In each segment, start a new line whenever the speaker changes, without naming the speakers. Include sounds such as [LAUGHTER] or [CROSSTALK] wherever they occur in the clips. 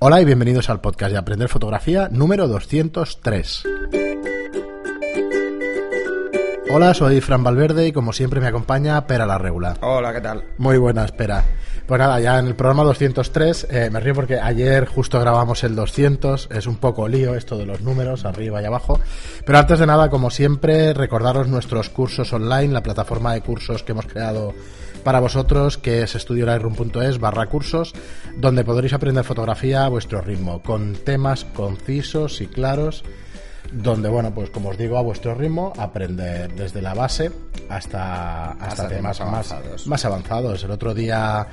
Hola y bienvenidos al podcast de Aprender Fotografía número 203. Hola, soy Fran Valverde y como siempre me acompaña Pera la Regula.
Hola, ¿qué tal?
Muy buena, espera. Pues nada, ya en el programa 203, eh, me río porque ayer justo grabamos el 200, es un poco lío esto de los números, arriba y abajo. Pero antes de nada, como siempre, recordaros nuestros cursos online, la plataforma de cursos que hemos creado para vosotros, que es estudiolightroom.es barra cursos, donde podréis aprender fotografía a vuestro ritmo, con temas concisos y claros donde, bueno, pues como os digo, a vuestro ritmo, aprender desde la base hasta, hasta, temas, más, avanzados. más avanzados. El otro día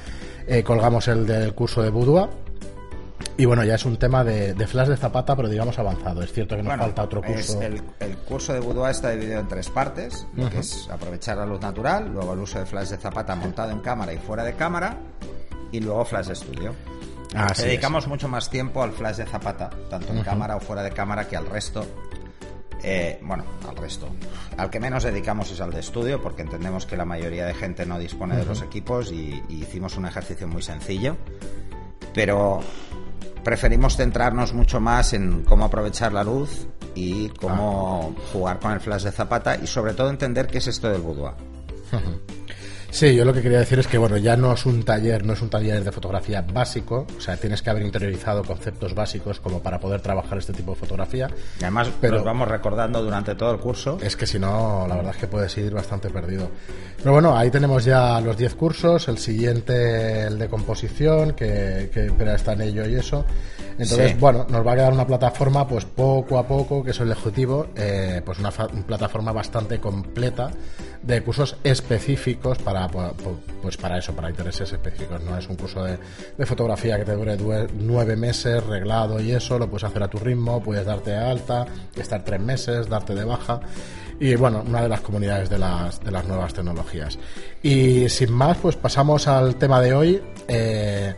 eh, colgamos el del curso de Budua. Y bueno, ya es un tema de, flash de zapata, pero digamos avanzado. Es cierto que nos falta otro curso.
el, curso de Budua está dividido en tres partes, que es aprovechar la luz natural, luego el uso de flash de zapata montado en cámara y fuera de cámara, y luego flash de estudio. Dedicamos mucho más tiempo al flash de zapata, tanto en cámara o fuera de cámara, que al resto. Eh, bueno, al resto. Al que menos dedicamos es al de estudio, porque entendemos que la mayoría de gente no dispone de los equipos y, hicimos un ejercicio muy sencillo. Pero preferimos centrarnos mucho más en cómo aprovechar la luz y cómo ah. jugar con el flash de zapata y sobre todo entender qué es esto del boudoir.
Sí, yo lo que quería decir es que bueno, ya no es un taller, no es un taller de fotografía básico, o sea, tienes que haber interiorizado conceptos básicos como para poder trabajar este tipo de fotografía.
Y además pero vamos recordando durante todo el curso.
Es que si no, la verdad es que puedes ir bastante perdido. Pero bueno, ahí tenemos ya los 10 cursos, el siguiente el de composición, que, que pero está en ello y eso. Entonces, bueno, nos va a quedar una plataforma, pues poco a poco, que es el objetivo, eh, pues una, plataforma bastante completa de cursos específicos para, pues para eso, para intereses específicos. No es un curso de, fotografía que te dure nueve meses, reglado y eso, lo puedes hacer a tu ritmo, puedes darte de alta, estar tres meses, darte de baja. Y bueno, una de las comunidades de las, de las nuevas tecnologías. Y sin más, pues pasamos al tema de hoy. Eh,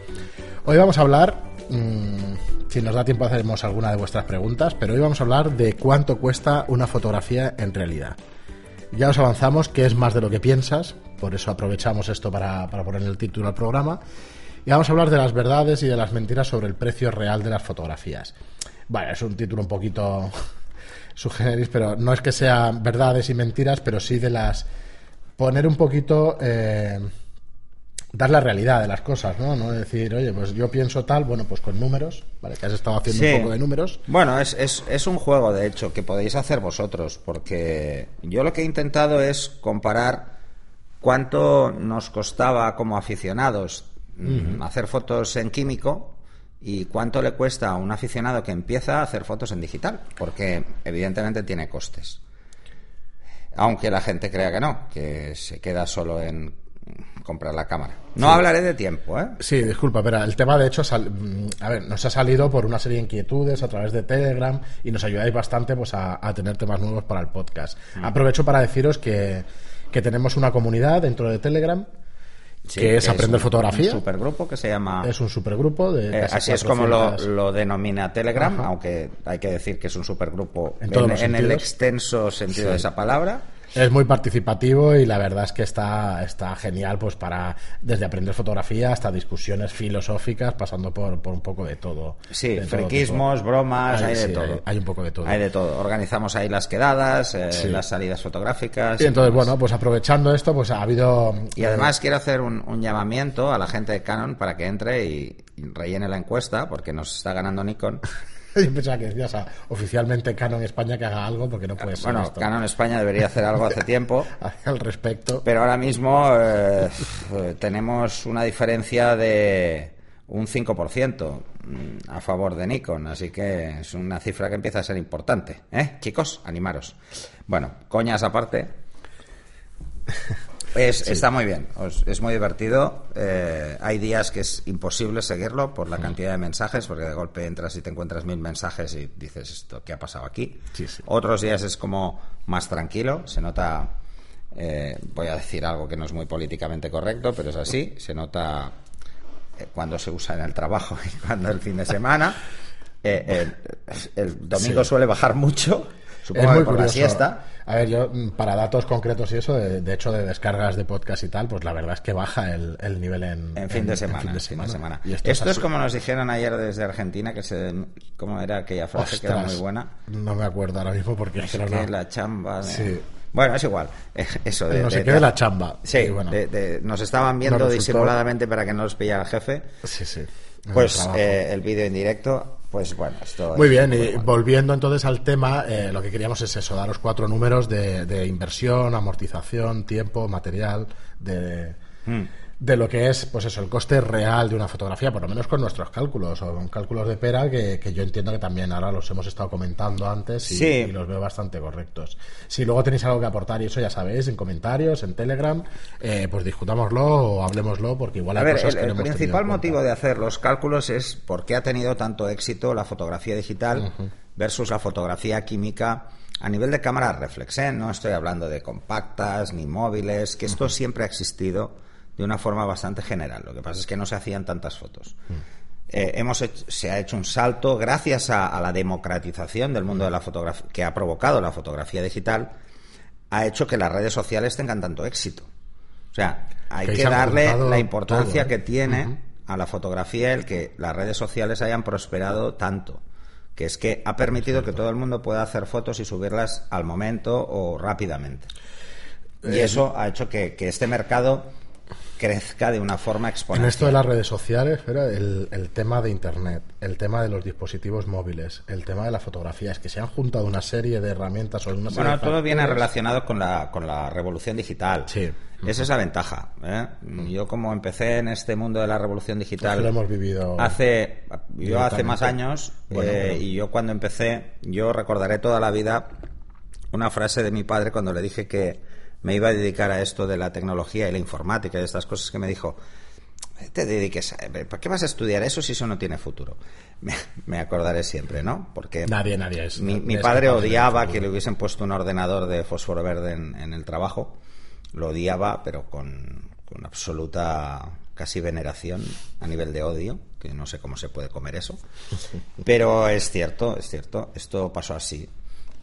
hoy vamos a hablar si nos da tiempo hacemos alguna de vuestras preguntas, pero hoy vamos a hablar de cuánto cuesta una fotografía en realidad. Ya os avanzamos que es más de lo que piensas, por eso aprovechamos esto para, poner el título al programa. Y vamos a hablar de las verdades y de las mentiras sobre el precio real de las fotografías. Bueno, es un título un poquito [LAUGHS] sugereris, pero no es que sean verdades y mentiras, pero sí de las... poner un poquito... Eh, dar la realidad de las cosas, ¿no? No decir, oye, pues yo pienso tal, bueno, pues con números, ¿vale? Que has estado haciendo un poco de números.
Bueno, es, es, es, un juego, de hecho, que podéis hacer vosotros, porque yo lo que he intentado es comparar cuánto nos costaba como aficionados hacer fotos en químico y cuánto le cuesta a un aficionado que empieza a hacer fotos en digital, porque evidentemente tiene costes. Aunque la gente crea que no, que se queda solo en comprar la cámara. No hablaré de tiempo, ¿eh?
Sí, disculpa, pero el tema de hecho, mm, a ver, nos ha salido por una serie de inquietudes a través de Telegram y nos ayudáis bastante pues a, tener temas nuevos para el podcast. Mm. Aprovecho para deciros que, tenemos una comunidad dentro de Telegram que es Aprender Fotografía.
Es un supergrupo que se llama.
Es un supergrupo de.
Eh, así es como lo, denomina Telegram, aunque hay que decir que es un supergrupo en, el extenso sentido de esa palabra.
Es muy participativo y la verdad es que está, está genial pues para desde aprender fotografía hasta discusiones filosóficas, pasando por, por un poco de todo.
Sí, friquismos, bromas, hay, de todo.
Hay, un poco de todo.
Hay de todo. Organizamos ahí las quedadas, eh, las salidas fotográficas.
Y entonces, bueno, pues aprovechando esto, pues ha habido...
Y además quiero hacer un, un llamamiento a la gente de Canon para que entre y rellene la encuesta, porque nos está ganando Nikon. [LAUGHS]
Yo pensaba que decías oficialmente Canon España que haga algo porque no puede ser.
Bueno, Canon España debería hacer algo hace [LAUGHS] tiempo.
al respecto.
Pero ahora mismo eh, tenemos una diferencia de un 5% mm, a favor de Nikon, así que es una cifra que empieza a ser importante. ¿Eh? Chicos, animaros. Bueno, coñas aparte. [LAUGHS] Está muy bien, es muy divertido. Eh, hay días que es imposible seguirlo por la mm. cantidad de mensajes, porque de golpe entras y te encuentras mil mensajes y dices esto, ¿qué ha pasado aquí? Otros días es como más tranquilo, se nota, eh, voy a decir algo que no es muy políticamente correcto, pero es así, se nota eh, cuando se usa en el trabajo [LAUGHS] y cuando el fin de semana. el domingo suele bajar mucho Supongo es muy por la siesta.
A ver, yo, mm, para datos concretos y eso, de, hecho, de descargas de podcast y tal, pues la verdad es que baja el, nivel en,
en, fin, de semana, semana. esto, es, como nos dijeron ayer desde Argentina, que se, ¿cómo era aquella frase que era muy buena?
No me acuerdo ahora mismo porque...
es que la chamba... Sí. Bueno, es igual. Eso
de, no se quede la chamba.
Sí, nos estaban viendo disimuladamente para que no los pillara el jefe.
Sí, sí.
Pues eh, el vídeo en directo, pues bueno, esto
Muy bien, y volviendo entonces al tema, eh, lo que queríamos es eso, daros cuatro números de, de inversión, amortización, tiempo, material, de... Hmm de lo que es, pues eso, el coste real de una fotografía, por lo menos con nuestros cálculos, o con cálculos de pera, que, yo entiendo que también ahora los hemos estado comentando antes y, los veo bastante correctos. Si luego tenéis algo que aportar y eso ya sabéis, en comentarios, en Telegram, eh, pues discutámoslo o hablemoslo, porque igual hay
ver,
cosas
el, que El principal motivo de hacer los cálculos es por qué ha tenido tanto éxito la fotografía digital versus la fotografía química a nivel de cámara reflex, ¿eh? no estoy hablando de compactas ni móviles, que esto siempre ha existido de una forma bastante general. Lo que pasa es que no se hacían tantas fotos. Mm. Eh, hemos se ha hecho un salto gracias a, la democratización del mundo de la fotografía que ha provocado la fotografía digital, ha hecho que las redes sociales tengan tanto éxito. O sea, hay que, darle la importancia ¿eh? que tiene a la fotografía el que las redes sociales hayan prosperado tanto que es que ha permitido que todo el mundo pueda hacer fotos y subirlas al momento o rápidamente. Y eh, eso ha hecho que este mercado crezca de una forma exponencial.
En esto de las redes sociales, el, el, tema de Internet, el tema de los dispositivos móviles, el tema de la fotografía, es que se han juntado una serie de herramientas o una
Bueno, todo viene relacionado con la, con la revolución digital.
Sí.
Esa es la ventaja. ¿eh? Yo como empecé en este mundo de la revolución digital...
Lo hemos vivido...
Hace, yo hace más años, eh, y yo cuando empecé, yo recordaré toda la vida una frase de mi padre cuando le dije que me iba a dedicar a esto de la tecnología y la informática y estas cosas que me dijo, te dediques a... ¿Para qué vas a estudiar eso si eso no tiene futuro? [LAUGHS] Me, acordaré siempre, ¿no? Porque
nadie, nadie es.
Mi, padre odiaba que le hubiesen puesto un ordenador de fósforo verde en, el trabajo. Lo odiaba, pero con, con, absoluta casi veneración a nivel de odio, que no sé cómo se puede comer eso. [LAUGHS] Pero es cierto, es cierto, esto pasó así.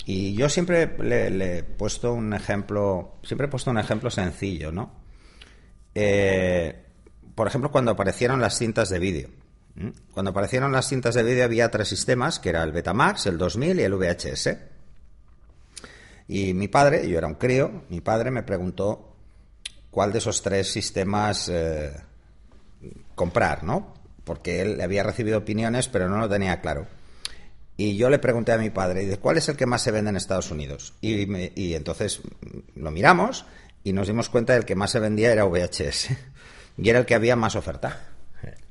Y yo siempre le, he puesto un ejemplo, siempre he puesto un ejemplo sencillo, ¿no? Eh, por ejemplo, cuando aparecieron las cintas de vídeo. Cuando aparecieron las cintas de vídeo había tres sistemas, que era el Betamax, el 2000 y el VHS. Y mi padre, yo era un crío, mi padre me preguntó cuál de esos tres sistemas eh, comprar, ¿no? Porque él había recibido opiniones, pero no lo tenía claro. Y yo le pregunté a mi padre, ¿cuál es el que más se vende en Estados Unidos? Y, entonces lo miramos y nos dimos cuenta del que más se vendía era VHS. [LAUGHS] Y era el que había más oferta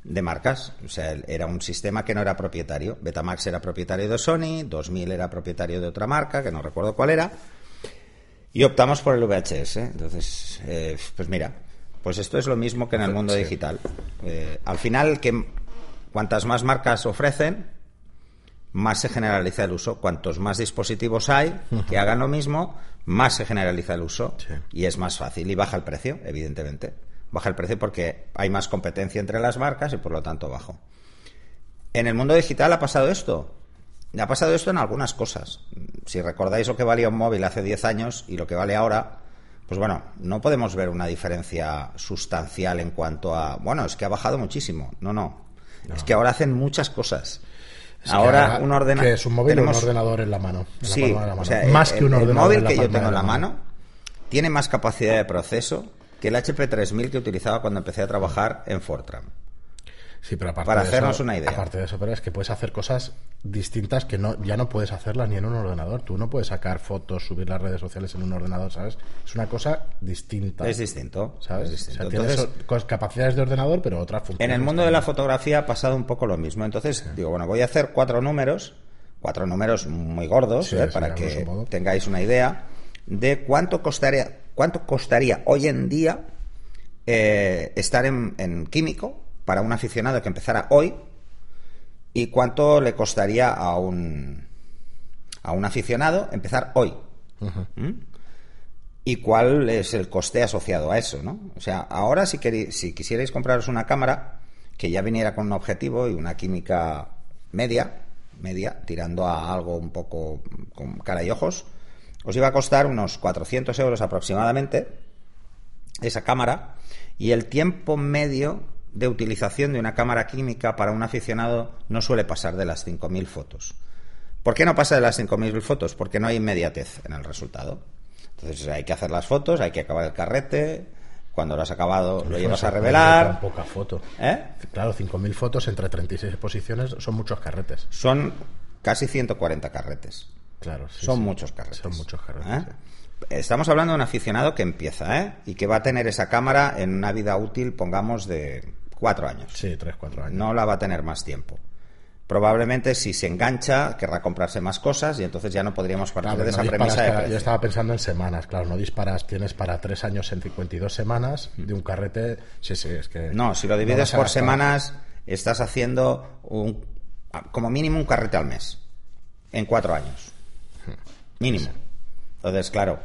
de marcas. O sea, era un sistema que no era propietario. Betamax era propietario de Sony, 2000 era propietario de otra marca, que no recuerdo cuál era. Y optamos por el VHS. Entonces, eh, pues mira, pues esto es lo mismo que en el mundo digital. Eh, al final, que cuantas más marcas ofrecen, más se generaliza el uso. Cuantos más dispositivos hay que hagan lo mismo, más se generaliza el uso y es más fácil y baja el precio, evidentemente. Baja el precio porque hay más competencia entre las marcas y por lo tanto bajo. En el mundo digital ha pasado esto. Ha pasado esto en algunas cosas. Si recordáis lo que valía un móvil hace 10 años y lo que vale ahora, pues bueno, no podemos ver una diferencia sustancial en cuanto a, bueno, es que ha bajado muchísimo. No, no. Es que ahora hacen muchas cosas ahora, un ordenador.
Que es un móvil o un ordenador en la mano.
sí, más que un ordenador. El móvil que yo tengo en la mano tiene más capacidad de proceso que el HP 3000 que utilizaba cuando empecé a trabajar en Fortran.
Sí, pero aparte
para hacernos una idea.
Aparte de eso, pero es que puedes hacer cosas distintas que no ya no puedes hacerlas ni en un ordenador. Tú no puedes sacar fotos, subir las redes sociales en un ordenador, ¿sabes? Es una cosa distinta.
Es distinto,
¿sabes? tienes capacidades de ordenador, pero otras funciones.
En el mundo de la fotografía ha pasado un poco lo mismo. Entonces, digo, bueno, voy a hacer cuatro números, cuatro números muy gordos, ¿eh? para que tengáis una idea de cuánto costaría, cuánto costaría hoy en día eh, estar en, en químico para un aficionado que empezara hoy y cuánto le costaría a un, a un aficionado empezar hoy. ¿Mm? Y cuál es el coste asociado a eso, ¿no? O sea, ahora si, si quisierais compraros una cámara que ya viniera con un objetivo y una química media, media, tirando a algo un poco con cara y ojos, os iba a costar unos 400 euros aproximadamente esa cámara y el tiempo medio de utilización de una cámara química para un aficionado no suele pasar de las 5.000 fotos. ¿Por qué no pasa de las 5.000 fotos? Porque no hay inmediatez en el resultado. Entonces hay que hacer las fotos, hay que acabar el carrete, cuando lo has acabado lo llevas a revelar.
Poca foto.
¿Eh?
Claro, 5.000 fotos entre 36 posiciones son muchos carretes.
Son casi 140 carretes.
Claro,
son muchos carretes.
Son muchos carretes.
¿Eh? Estamos hablando de un aficionado que empieza, ¿eh? Y que va a tener esa cámara en una vida útil, pongamos, de cuatro años.
Sí, tres, cuatro años.
No la va a tener más tiempo. Probablemente si se engancha querrá comprarse más cosas y entonces ya no podríamos partir de esa premisa.
yo estaba pensando en semanas, claro, no disparas, tienes para tres años en 52 semanas de un carrete. Sí, sí, es que.
No, si lo divides por semanas, estás haciendo un, como mínimo un carrete al mes en cuatro años. Mínimo. Entonces, claro,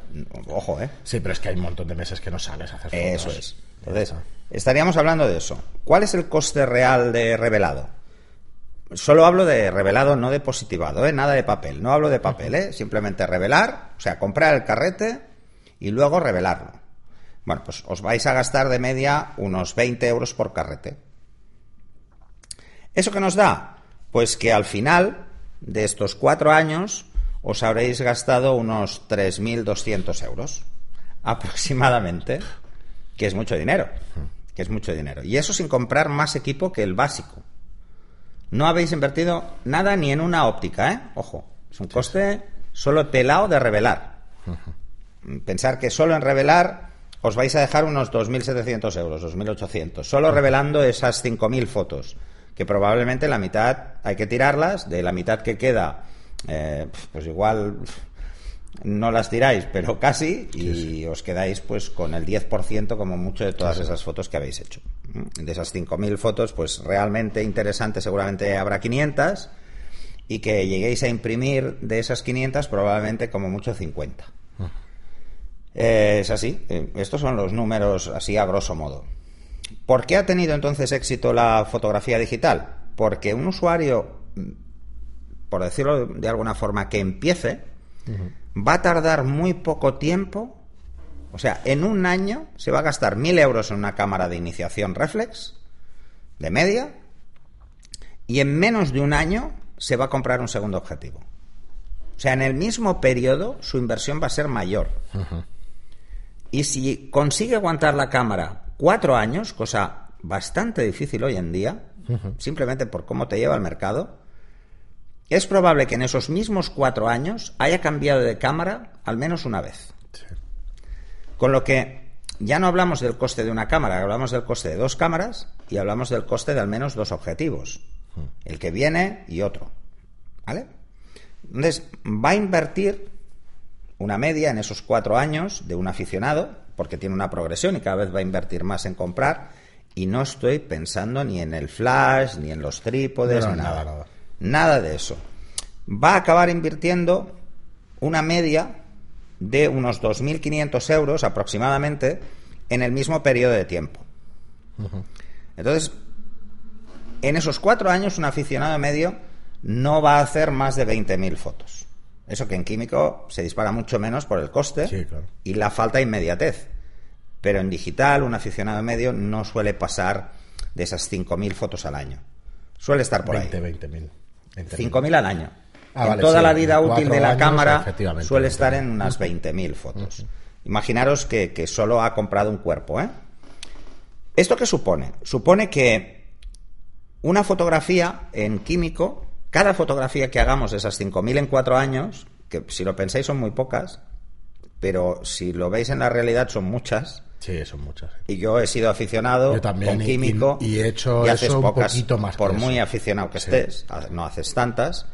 ojo, ¿eh?
Sí, pero es que hay un montón de meses que no sales a hacer fotos.
Eso es. Entonces, estaríamos hablando de eso. ¿Cuál es el coste real de revelado? Solo hablo de revelado, no de positivado, ¿eh? nada de papel. No hablo de papel, ¿eh? simplemente revelar, o sea, comprar el carrete y luego revelarlo. Bueno, pues os vais a gastar de media unos 20 euros por carrete. ¿Eso qué nos da? Pues que al final de estos cuatro años os habréis gastado unos 3.200 euros [LAUGHS] aproximadamente, que es mucho dinero, que es mucho dinero. Y eso sin comprar más equipo que el básico. No habéis invertido nada ni en una óptica, ¿eh? Ojo, es un coste solo pelado de revelar. Pensar que solo en revelar os vais a dejar unos 2.700 euros, 2.800, solo revelando esas 5.000 fotos, que probablemente la mitad hay que tirarlas, de la mitad que queda, eh, pues igual no las tiráis, pero casi, y os quedáis pues con el 10% como mucho de todas esas fotos que habéis hecho. De esas 5.000 fotos, pues realmente interesante seguramente habrá 500 y que lleguéis a imprimir de esas 500 probablemente como mucho 50. Eh, es así, eh, estos son los números así a grosso modo. ¿Por qué ha tenido entonces éxito la fotografía digital? Porque un usuario, por decirlo de alguna forma, que empiece, va a tardar muy poco tiempo, o sea, en un año se va a gastar mil euros en una cámara de iniciación reflex, de media, y en menos de un año se va a comprar un segundo objetivo. O sea, en el mismo periodo su inversión va a ser mayor. Y si consigue aguantar la cámara cuatro años, cosa bastante difícil hoy en día, simplemente por cómo te lleva el mercado, es probable que en esos mismos cuatro años haya cambiado de cámara al menos una vez. Con lo que ya no hablamos del coste de una cámara, hablamos del coste de dos cámaras y hablamos del coste de al menos dos objetivos. Hmm. El que viene y otro. ¿Vale? Entonces, va a invertir una media en esos cuatro años de un aficionado, porque tiene una progresión y cada vez va a invertir más en comprar. Y no estoy pensando ni en el flash, ni en los trípodes, ni nada. nada. Nada de eso. Va a acabar invirtiendo una media de unos 2.500 euros aproximadamente en el mismo periodo de tiempo. Entonces, en esos cuatro años un aficionado medio no va a hacer más de 20.000 fotos. Eso que en químico se dispara mucho menos por el coste y la falta de inmediatez. Pero en digital un aficionado medio no suele pasar de esas 5.000 fotos al año. Suele estar por ahí.
20.000.
5.000 al año. Ah, en toda la vida útil de la cámara suele estar en unas 20.000 fotos. Imaginaros que, que, solo ha comprado un cuerpo. ¿eh? ¿Esto qué supone? Supone que una fotografía en químico, cada fotografía que hagamos de esas 5.000 en cuatro años, que si lo pensáis son muy pocas, pero si lo veis en la realidad son muchas,
Sí, son muchas.
Y yo he sido aficionado con químico.
Y, he hecho eso un poquito más.
Por muy aficionado que estés, no haces tantas.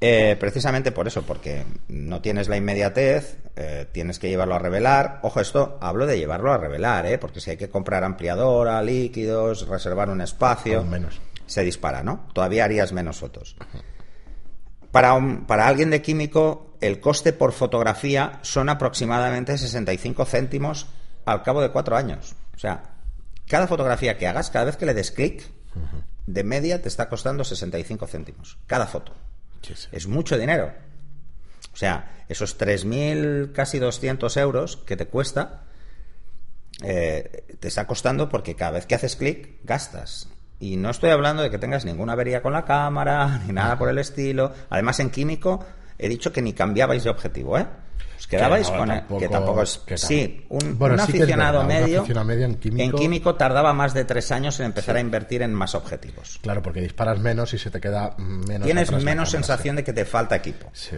Eh, precisamente por eso, porque no tienes la inmediatez, eh, tienes que llevarlo a revelar. Ojo, esto hablo de llevarlo a revelar, ¿eh? porque si hay que comprar ampliadora, líquidos, reservar un espacio,
menos.
se dispara, ¿no? Todavía harías menos fotos. Para, para alguien de químico, el coste por fotografía son aproximadamente 65 céntimos al cabo de cuatro años. O sea, cada fotografía que hagas, cada vez que le des clic, de media te está costando 65 céntimos. Cada foto. Es mucho dinero. O sea, esos 3.000, casi 200 euros que te cuesta, eh, te está costando porque cada vez que haces clic, gastas. Y no estoy hablando de que tengas ninguna avería con la cámara, ni nada por el estilo. Además, en químico, he dicho que ni cambiabais de objetivo, ¿eh? Os quedabais con que tampoco es sí un, aficionado medio, en, químico, tardaba más de tres años en empezar a invertir en más objetivos
claro porque disparas menos y se te queda menos
tienes menos sensación de que te falta equipo
sí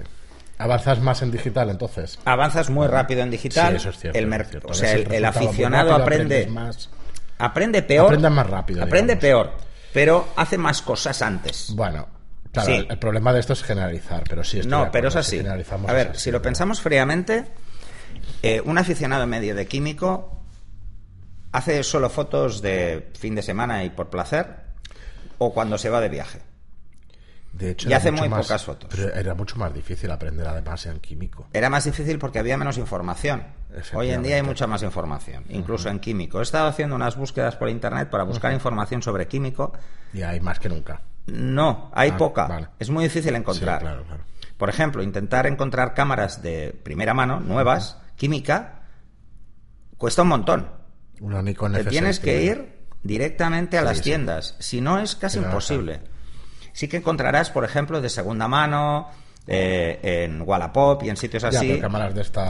Avanzas más en digital, entonces.
Avanzas muy rápido en digital. eso es cierto. El, O sea, el, aficionado aprende. Más... Aprende peor.
Aprende más rápido.
Aprende peor, pero hace más cosas antes.
Bueno, claro, el problema de esto es generalizar, pero sí.
no, pero es así. A ver, si lo pensamos fríamente, eh, un aficionado medio de químico hace solo fotos de fin de semana y por placer o cuando se va de viaje.
De hecho,
y hace muy pocas fotos.
Pero era mucho más difícil aprender además en químico.
Era más difícil porque había menos información. Hoy en día hay mucha más información, incluso en químico. He estado haciendo unas búsquedas por internet para buscar información sobre químico.
Y hay más que nunca.
No, hay ah, poca. Es muy difícil encontrar. Por ejemplo, intentar encontrar cámaras de primera mano, nuevas, química, cuesta un montón.
Una Nikon
Te tienes que ir directamente a las tiendas. Si no, es casi imposible. Sí que encontrarás, por ejemplo, de segunda mano, eh, en Wallapop y en sitios así.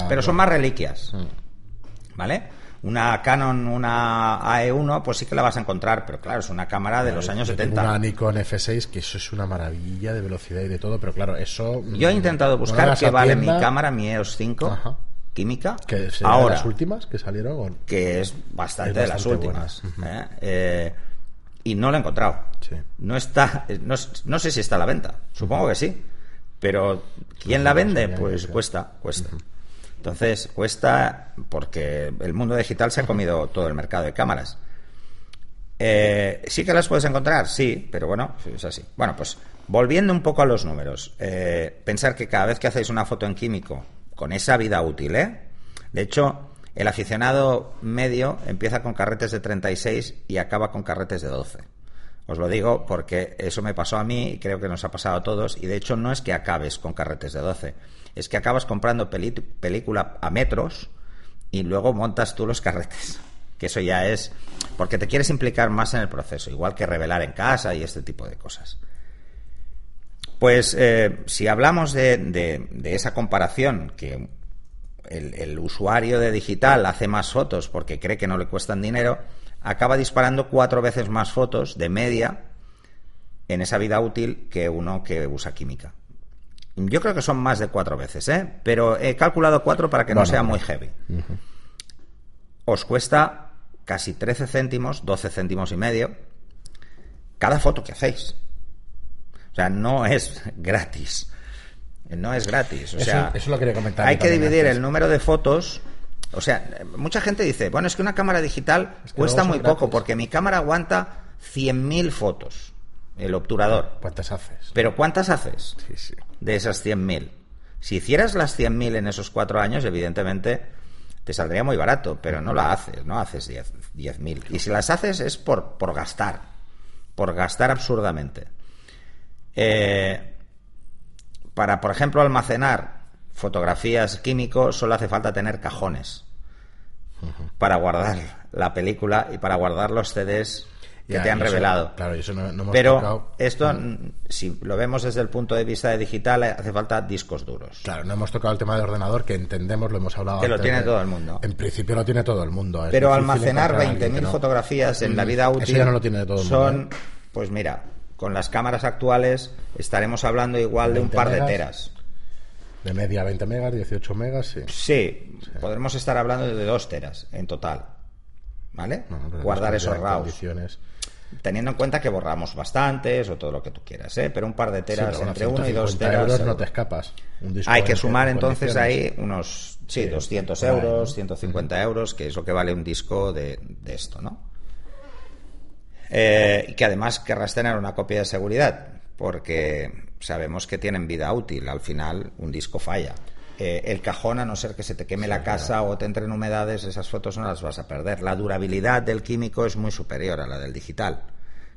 pero, son más reliquias. Mm. ¿Vale? Una Canon, una AE1, pues sí que la vas a encontrar, pero claro, es una cámara de los años 70.
Una Nikon F6, que eso es una maravilla de velocidad y de todo, pero claro, eso.
Yo he intentado buscar qué vale mi cámara, mi EOS 5. química.
Que ahora, las últimas que salieron?
Que es bastante, de las últimas. ¿eh? eh y no lo he encontrado. No está, no, sé si está a la venta, supongo que sí, pero ¿quién la vende? Pues cuesta, cuesta. Entonces, cuesta porque el mundo digital se ha comido todo el mercado de cámaras. Eh, ¿Sí que las puedes encontrar? Sí, pero bueno, es así. Bueno, pues volviendo un poco a los números, eh, pensar que cada vez que hacéis una foto en químico con esa vida útil, ¿eh? De hecho, el aficionado medio empieza con carretes de 36 y acaba con carretes de 12. Os lo digo porque eso me pasó a mí y creo que nos ha pasado a todos. Y de hecho no es que acabes con carretes de 12, es que acabas comprando película a metros y luego montas tú los carretes. Que eso ya es porque te quieres implicar más en el proceso, igual que revelar en casa y este tipo de cosas. Pues eh, si hablamos de, de esa comparación que el, usuario de digital hace más fotos porque cree que no le cuestan dinero, acaba disparando cuatro veces más fotos de media en esa vida útil que uno que usa química. Yo creo que son más de cuatro veces, ¿eh? pero he calculado cuatro para que no sea muy heavy. Os cuesta casi 13 céntimos, 12 céntimos y medio, cada foto que hacéis. O sea, no es [LAUGHS] gratis. No es gratis. O sea,
eso, lo quería comentar.
Hay que dividir el número de fotos. O sea, mucha gente dice, bueno, es que una cámara digital cuesta muy poco porque mi cámara aguanta 100.000 fotos, el obturador.
¿Cuántas haces?
Pero ¿cuántas haces de esas 100.000? Si hicieras las 100.000 en esos cuatro años, evidentemente te saldría muy barato, pero no la haces, no haces 10.000. y si las haces es por, por gastar, por gastar absurdamente. Eh, para, por ejemplo, almacenar fotografías químicos solo hace falta tener cajones para guardar la película y para guardar los CDs que te han revelado.
Claro, eso no,
Pero esto, si lo vemos desde el punto de vista de digital, hace falta discos duros.
Claro, no hemos tocado el tema de ordenador, que entendemos, lo hemos hablado
Que lo tiene todo el mundo.
En principio lo tiene todo el mundo.
Pero almacenar 20.000 fotografías en la vida útil
eso ya no lo tiene todo el
mundo. Son, ¿eh? pues mira, con las cámaras actuales estaremos hablando igual de un par de teras.
De media 20 megas, 18 megas, sí.
Sí, podremos estar hablando de 2 teras en total. ¿Vale? Guardar esos RAWs. Teniendo en cuenta que borramos bastantes o todo lo que tú quieras, ¿eh? Pero un par de teras entre 1 y 2 teras.
euros no te escapas.
Hay que sumar entonces ahí unos, sí, 200 euros, 150 euros, que es lo que vale un disco de, de esto, ¿no? Eh, y que además querrás tener una copia de seguridad, porque sabemos que tienen vida útil. Al final, un disco falla. Eh, el cajón, a no ser que se te queme la casa o te entren humedades, esas fotos no las vas a perder. La durabilidad del químico es muy superior a la del digital.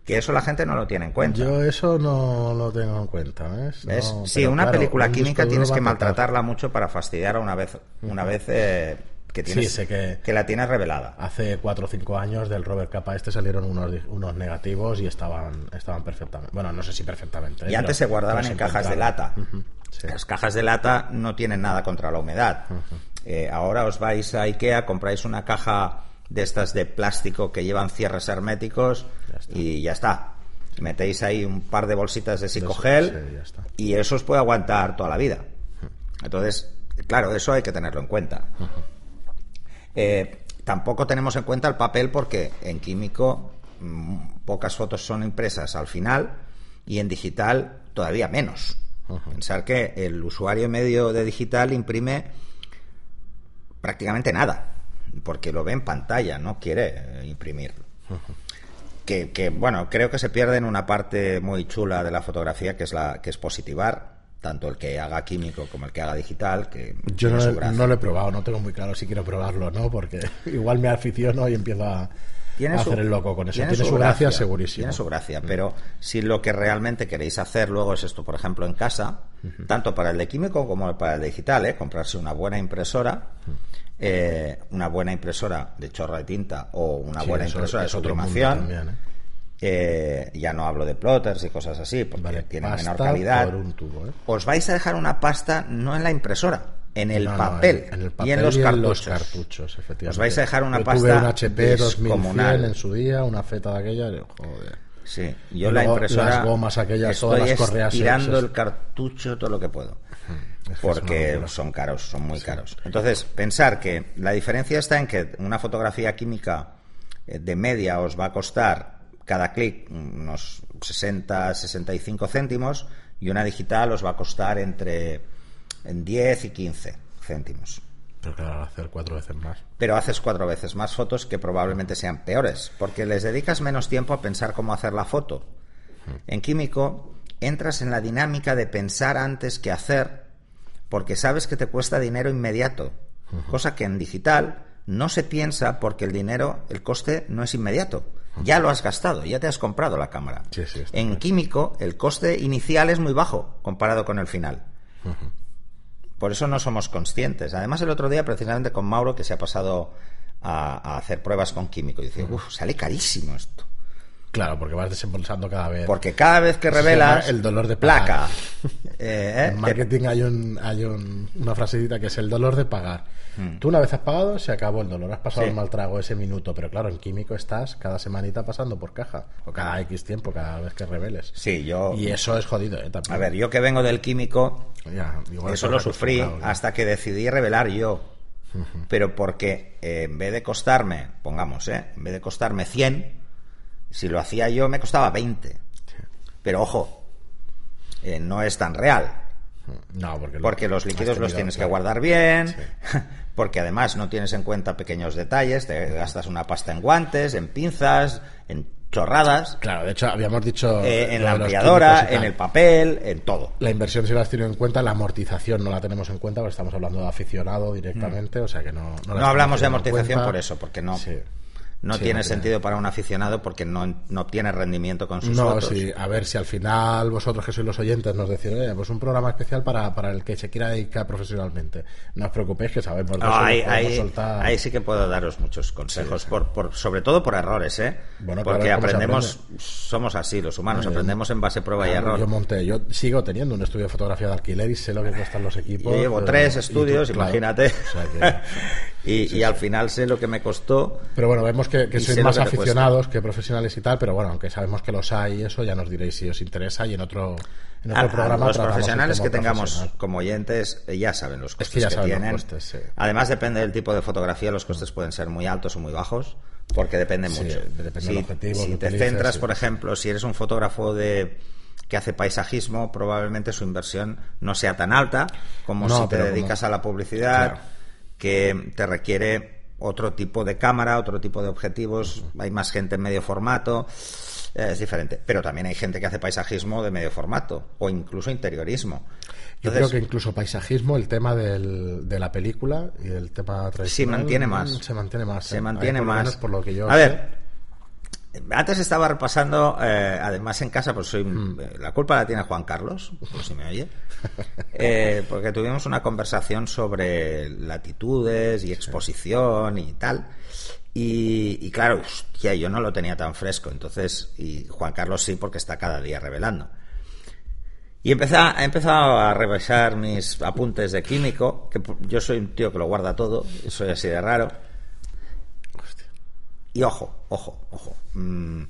Que eso la gente no lo tiene en cuenta.
Yo eso no lo tengo en cuenta, ¿ves?
sí, una película química tienes que maltratarla mucho para fastidiar a una vez, una vez eh, que tienes, que, la tienes revelada.
Hace cuatro o cinco años del Robert Capa este salieron unos, unos negativos y estaban, estaban perfectamente. Bueno, no sé si perfectamente.
Y antes se guardaban en cajas de lata. Las cajas de lata no tienen nada contra la humedad. Eh, ahora os vais a Ikea, compráis una caja de estas de plástico que llevan cierres herméticos y ya está. Metéis ahí un par de bolsitas de psicogel y eso os puede aguantar toda la vida. Entonces, claro, eso hay que tenerlo en cuenta. Eh, tampoco tenemos en cuenta el papel porque en químico mm, pocas fotos son impresas al final y en digital todavía menos. Pensar que el usuario medio de digital imprime prácticamente nada porque lo ve en pantalla, no quiere eh, imprimir. Que, bueno, creo que se pierde en una parte muy chula de la fotografía que es la que es positivar tanto el que haga químico como el que haga digital que
yo no, no, lo he probado no tengo muy claro si quiero probarlo no porque [LAUGHS] igual me aficiono y empiezo a, hacer el loco con eso tiene, su, gracia, segurísimo
tiene su gracia mm. pero si lo que realmente queréis hacer luego es esto por ejemplo en casa tanto para el de químico como para el de digital ¿eh? comprarse una buena impresora eh, una buena impresora de chorro de tinta o una buena impresora de sublimación. ¿eh? Eh, ya no hablo de plotters y cosas así, porque tienen menor calidad. Os vais a dejar una pasta no en la impresora, en el, papel, y en los, cartuchos. Os vais a dejar una pasta
un HP 2100 en su día, una feta de aquella, joder.
Sí, yo la impresora
las gomas aquellas,
estoy todas las correas tirando el cartucho todo lo que puedo [LAUGHS] porque son caros, son muy caros. Entonces, pensar que la diferencia está en que una fotografía química eh, de media os va a costar cada clic unos 60, 65 céntimos y una digital os va a costar entre 10 y 15 céntimos.
Pero claro, hacer cuatro veces más.
Pero haces cuatro veces más fotos que probablemente sean peores, porque les dedicas menos tiempo a pensar cómo hacer la foto. En químico entras en la dinámica de pensar antes que hacer porque sabes que te cuesta dinero inmediato, cosa que en digital no se piensa porque el dinero, el coste no es inmediato. Ya lo has gastado, ya te has comprado la cámara. en químico, el coste inicial es muy bajo comparado con el final. Por eso no somos conscientes. Además, el otro día, precisamente con Mauro, que se ha pasado a, hacer pruebas con químico, y dice, uff, sale carísimo esto.
Claro, porque vas desembolsando cada vez.
Porque cada vez que revelas
el dolor de placa. [LAUGHS] Eh, en marketing hay un hay una frasecita que es el dolor de pagar. Hmm. Tú una vez has pagado, se acabó el dolor, has pasado el mal trago ese minuto, pero claro, en químico estás cada semanita pasando por caja o cada X tiempo cada vez que reveles.
Sí, yo
Y eso es jodido, ¿eh?
A ver, yo que vengo del químico, eso lo sufrí hasta que decidí revelar yo. [LAUGHS] Pero porque eh, en vez de costarme, pongamos, ¿eh? en vez de costarme 100, si lo hacía yo me costaba 20. Pero ojo, eh, no es tan real.
No, porque,
porque los líquidos los tienes que guardar bien, [LAUGHS] porque además no tienes en cuenta pequeños detalles, te gastas una pasta en guantes, en pinzas, en chorradas.
Claro, de hecho habíamos dicho...
Eh, en la ampliadora, en el papel, en todo.
La inversión si la has tenido en cuenta, la amortización no la tenemos en cuenta, porque estamos hablando de aficionado directamente, mm. o sea que no...
No, hablamos de amortización por eso, porque no no tiene sentido para un aficionado porque no, no obtiene rendimiento con sus no,
Sí. A ver, si al final vosotros que sois los oyentes nos decís, oye, pues un programa especial para, para el que se quiera dedicar profesionalmente. No os preocupéis que sabemos
no, ahí, ahí, sí que puedo daros muchos consejos, por, por, sobre todo por errores, ¿eh? Bueno, porque aprendemos, somos así, los humanos, aprendemos en base prueba y error.
Yo monté, yo sigo teniendo un estudio de fotografía de alquiler y sé lo que cuestan los equipos.
Yo llevo tres estudios, imagínate. [LAUGHS] y, al final sé lo que me costó.
Pero bueno, vemos que, que sois más aficionados que profesionales y tal, pero bueno, aunque sabemos que los hay y eso, ya nos diréis si os interesa y en otro, en otro programa.
los profesionales que tengamos como oyentes eh, ya saben los costes que, tienen. Además, depende del tipo de fotografía, los costes pueden ser muy altos o muy bajos, porque depende mucho.
Depende si, objetivo
si te centras, por ejemplo, si eres un fotógrafo de que hace paisajismo, probablemente su inversión no sea tan alta como si te dedicas a la publicidad que te requiere otro tipo de cámara, otro tipo de objetivos, hay más gente en medio formato, eh, es diferente. Pero también hay gente que hace paisajismo de medio formato o incluso interiorismo.
Yo creo que incluso paisajismo, el tema del, de la película y el tema tradicional...
Sí, mantiene más.
Se mantiene más.
Se ¿eh? mantiene más.
Por lo que yo
A ver, Antes estaba repasando, eh, además en casa, pues soy. Mm. Eh, la culpa la tiene Juan Carlos, por si me oye. [LAUGHS] Eh, porque tuvimos una conversación sobre latitudes y exposición y tal. Y, claro, hostia, yo no lo tenía tan fresco. Entonces, y Juan Carlos sí, porque está cada día revelando. Y he empezado a revisar mis apuntes de químico, que yo soy un tío que lo guarda todo, soy así de raro. Y ojo, ojo, ojo. Mm,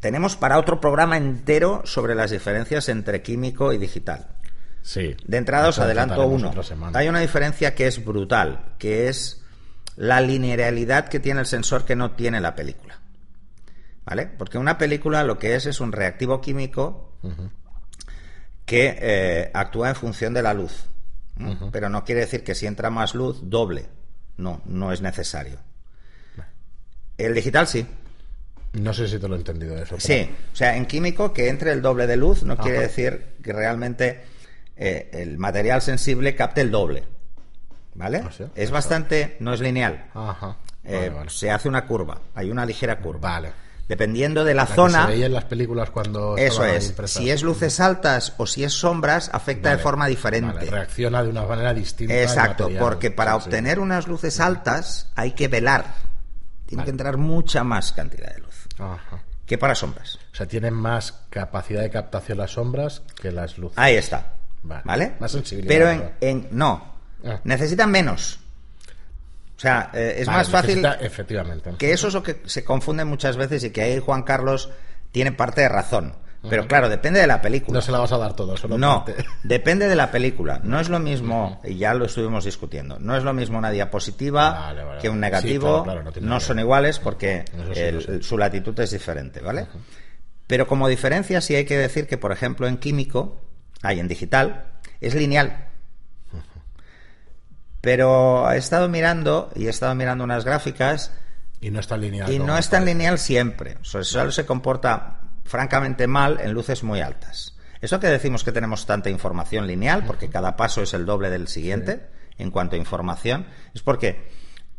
tenemos para otro programa entero sobre las diferencias entre químico y digital.
Sí.
De entrada os adelanto uno. Hay una diferencia que es brutal, que es la linealidad que tiene el sensor que no tiene la película. ¿Vale? Porque una película lo que es es un reactivo químico que eh, actúa en función de la luz. Pero no quiere decir que si entra más luz, doble. No, no es necesario. El digital sí.
No sé si te lo he entendido eso.
Sí, o sea, en químico que entre el doble de luz no quiere decir que realmente eh, el material sensible capte el doble. ¿Vale? Ah, es bastante, no es lineal. Ajá. Eh, se hace una curva, hay una ligera curva.
Vale.
Dependiendo de la, zona.
se veía en las películas cuando.
Eso es. Si es luces altas o si es sombras, afecta de forma diferente.
reacciona de una manera distinta.
Exacto, porque para obtener unas luces altas hay que velar tiene que entrar mucha más cantidad de luz que para sombras.
O sea, tienen más capacidad de captación las sombras que las luces.
Ahí está. Vale.
Más sensibilidad.
Pero en, no. Ah. Necesitan menos. O sea, eh, es más fácil.
Efectivamente.
Que eso es lo que se confunde muchas veces y que ahí Juan Carlos tiene parte de razón. Pero claro, depende de la película.
No se la vas a dar todo, solo
No, [LAUGHS] depende de la película. No es lo mismo, y ya lo estuvimos discutiendo, no es lo mismo una diapositiva que un negativo. no, son iguales porque su latitud es diferente, ¿vale? Pero como diferencia sí hay que decir que, por ejemplo, en químico, hay en digital, es lineal. Pero he estado mirando, y he estado mirando unas gráficas...
Y no está lineal.
Y no es tan lineal siempre. O sea, solo se comporta francamente mal en luces muy altas. Eso que decimos que tenemos tanta información lineal, porque cada paso es el doble del siguiente en cuanto a información, es porque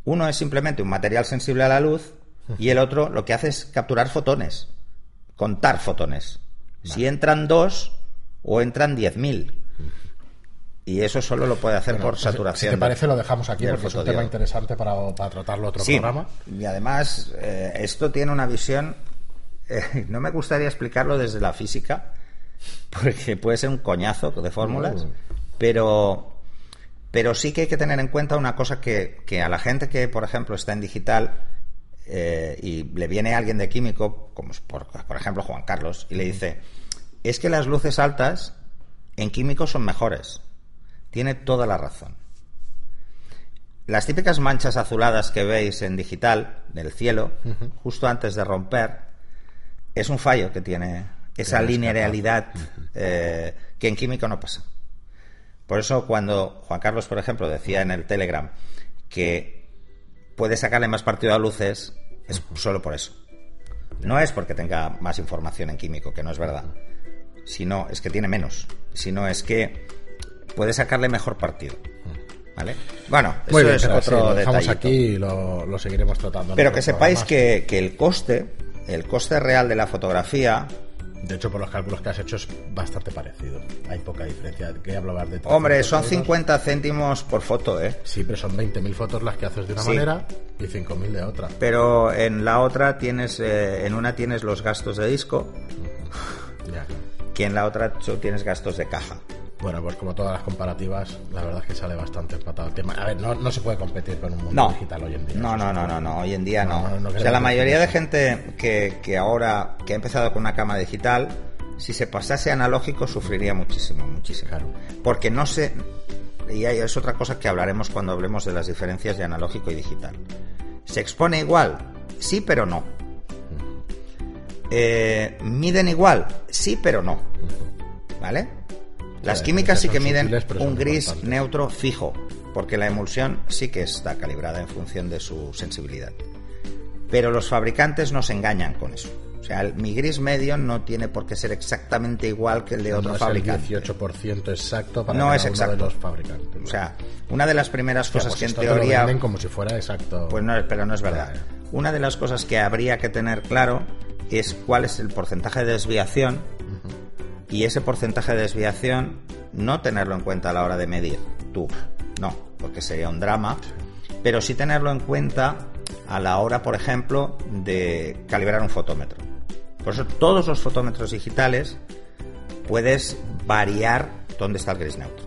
uno es simplemente un material sensible a la luz y el otro lo que hace es capturar fotones, contar fotones. Si entran dos o entran diez mil. Y eso solo lo puede hacer por saturación.
Si te parece, lo dejamos aquí porque es un tema interesante para, para tratarlo otro programa.
Y además, eh, esto tiene una visión eh, [LAUGHS] no me gustaría explicarlo desde la física, porque puede ser un coñazo de fórmulas, pero, pero sí que hay que tener en cuenta una cosa que, a la gente que, por ejemplo, está en digital eh, y le viene alguien de químico, como por, por ejemplo Juan Carlos, y le dice, es que las luces altas en químico son mejores. Tiene toda la razón. Las típicas manchas azuladas que veis en digital del cielo, justo antes de romper, es un fallo que tiene esa linealidad eh, que en químico no pasa. Por eso cuando Juan Carlos, por ejemplo, decía en el Telegram que puede sacarle más partido a luces, es solo por eso. No es porque tenga más información en químico, que no es verdad, sino es que tiene menos, sino es que puede sacarle mejor partido. ¿Vale? Bueno, eso es otro
lo dejamos aquí y lo, seguiremos tratando.
Pero que sepáis que, que el coste el coste real de la fotografía
de hecho, por los cálculos que has hecho es bastante parecido. Hay poca diferencia. hablar de
Hombre, son 50 céntimos por foto, ¿eh?
Sí, pero son 20.000 fotos las que haces de una manera y 5.000 de otra.
Pero en la otra tienes, eh, en una tienes los gastos de disco, ya. [LAUGHS] que en la otra tienes gastos de caja.
Bueno, pues como todas las comparativas, la verdad es que sale bastante empatado el tema. A ver, no, se puede competir con un mundo digital hoy en día.
No, no, no, no, no, hoy en día no. o sea, la mayoría de gente que, que ahora, que ha empezado con una cama digital, si se pasase analógico sufriría muchísimo, muchísimo. Claro. Porque no se... Y es otra cosa que hablaremos cuando hablemos de las diferencias de analógico y digital. ¿Se expone igual? Sí, pero no. Eh, ¿Miden igual? Sí, pero no. ¿Vale? Las químicas sí que miden un gris neutro fijo, porque la emulsión sí que está calibrada en función de su sensibilidad. Pero los fabricantes nos engañan con eso. O sea, mi gris medio no tiene por qué ser exactamente igual que el de otro no fabricante.
Es el 18% exacto para
no es exacto.
de los fabricantes.
O sea, una de las primeras cosas pues que en teoría.
Lo como si fuera exacto.
Pues no, pero no es verdad. Una de las cosas que habría que tener claro es cuál es el porcentaje de desviación y ese porcentaje de desviación no tenerlo en cuenta a la hora de medir tú, no, porque sería un drama, pero sí tenerlo en cuenta a la hora, por ejemplo, de calibrar un fotómetro. Por eso todos los fotómetros digitales puedes variar dónde está el gris neutro.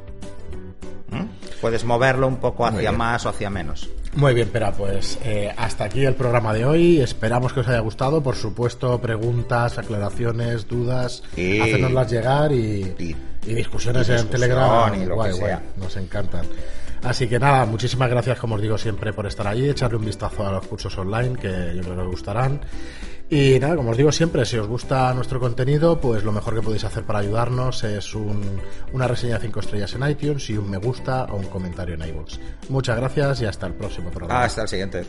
¿Mm? Puedes moverlo un poco hacia más o hacia menos.
Muy bien, pero pues eh, hasta aquí el programa de hoy. Esperamos que os haya gustado. Por supuesto, preguntas, aclaraciones, dudas, y... llegar y, discusiones en Telegram. Y lo que sea. nos encantan. Así que nada, muchísimas gracias, como os digo siempre, por estar allí, echarle un vistazo a los cursos online que yo creo que os gustarán. Y nada, como os digo siempre, si os gusta nuestro contenido, pues lo mejor que podéis hacer para ayudarnos es una reseña de 5 estrellas en iTunes y un me gusta o un comentario en iVoox. Muchas gracias y hasta el próximo programa.
Hasta el siguiente.